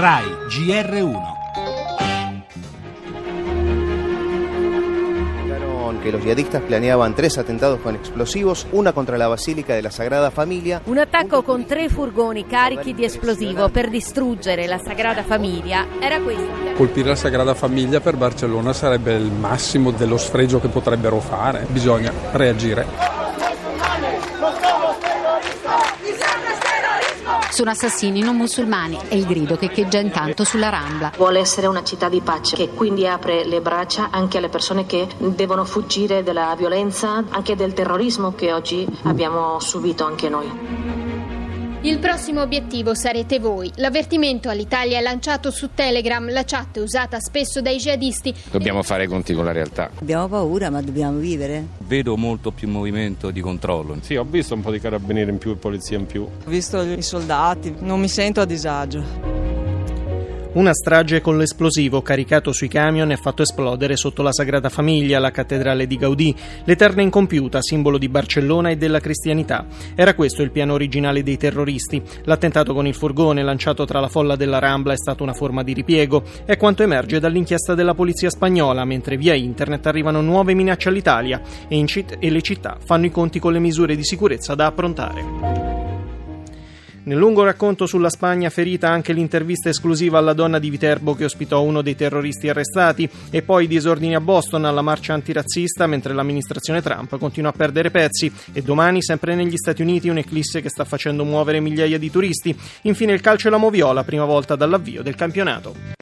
RAI GR1 que los yihadistas planeaban tres atentados con explosivos, una contra la Basilica della Sagrada Famiglia. Un attacco con tre furgoni carichi di esplosivo per distruggere la Sagrada Famiglia era questo. Colpire la Sagrada Famiglia per Barcellona sarebbe il massimo dello sfregio che potrebbero fare. Bisogna reagire. Sono assassini non musulmani, è il grido che echeggia intanto sulla Rambla. Vuole essere una città di pace, che quindi apre le braccia anche alle persone che devono fuggire dalla violenza, anche del terrorismo che oggi abbiamo subito anche noi. Il prossimo obiettivo sarete voi. L'avvertimento all'Italia è lanciato su Telegram, la chat è usata spesso dai jihadisti. Dobbiamo fare i conti con la realtà. Abbiamo paura, ma dobbiamo vivere. Vedo molto più movimento di controllo. Sì, ho visto un po' di carabinieri in più e polizia in più. Ho visto i soldati, non mi sento a disagio. Una strage con l'esplosivo caricato sui camion e fatto esplodere sotto la Sagrada Famiglia, la cattedrale di Gaudì, l'eterna incompiuta, simbolo di Barcellona e della cristianità. Era questo il piano originale dei terroristi. L'attentato con il furgone lanciato tra la folla della Rambla è stato una forma di ripiego. È quanto emerge dall'inchiesta della polizia spagnola, mentre via internet arrivano nuove minacce all'Italia e, citt- e le città fanno i conti con le misure di sicurezza da approntare. Nel lungo racconto sulla Spagna ferita anche l'intervista esclusiva alla donna di Viterbo che ospitò uno dei terroristi arrestati e poi i disordini a Boston alla marcia antirazzista mentre l'amministrazione Trump continua a perdere pezzi e domani sempre negli Stati Uniti un'eclisse che sta facendo muovere migliaia di turisti. Infine il calcio e la moviola, prima volta dall'avvio del campionato.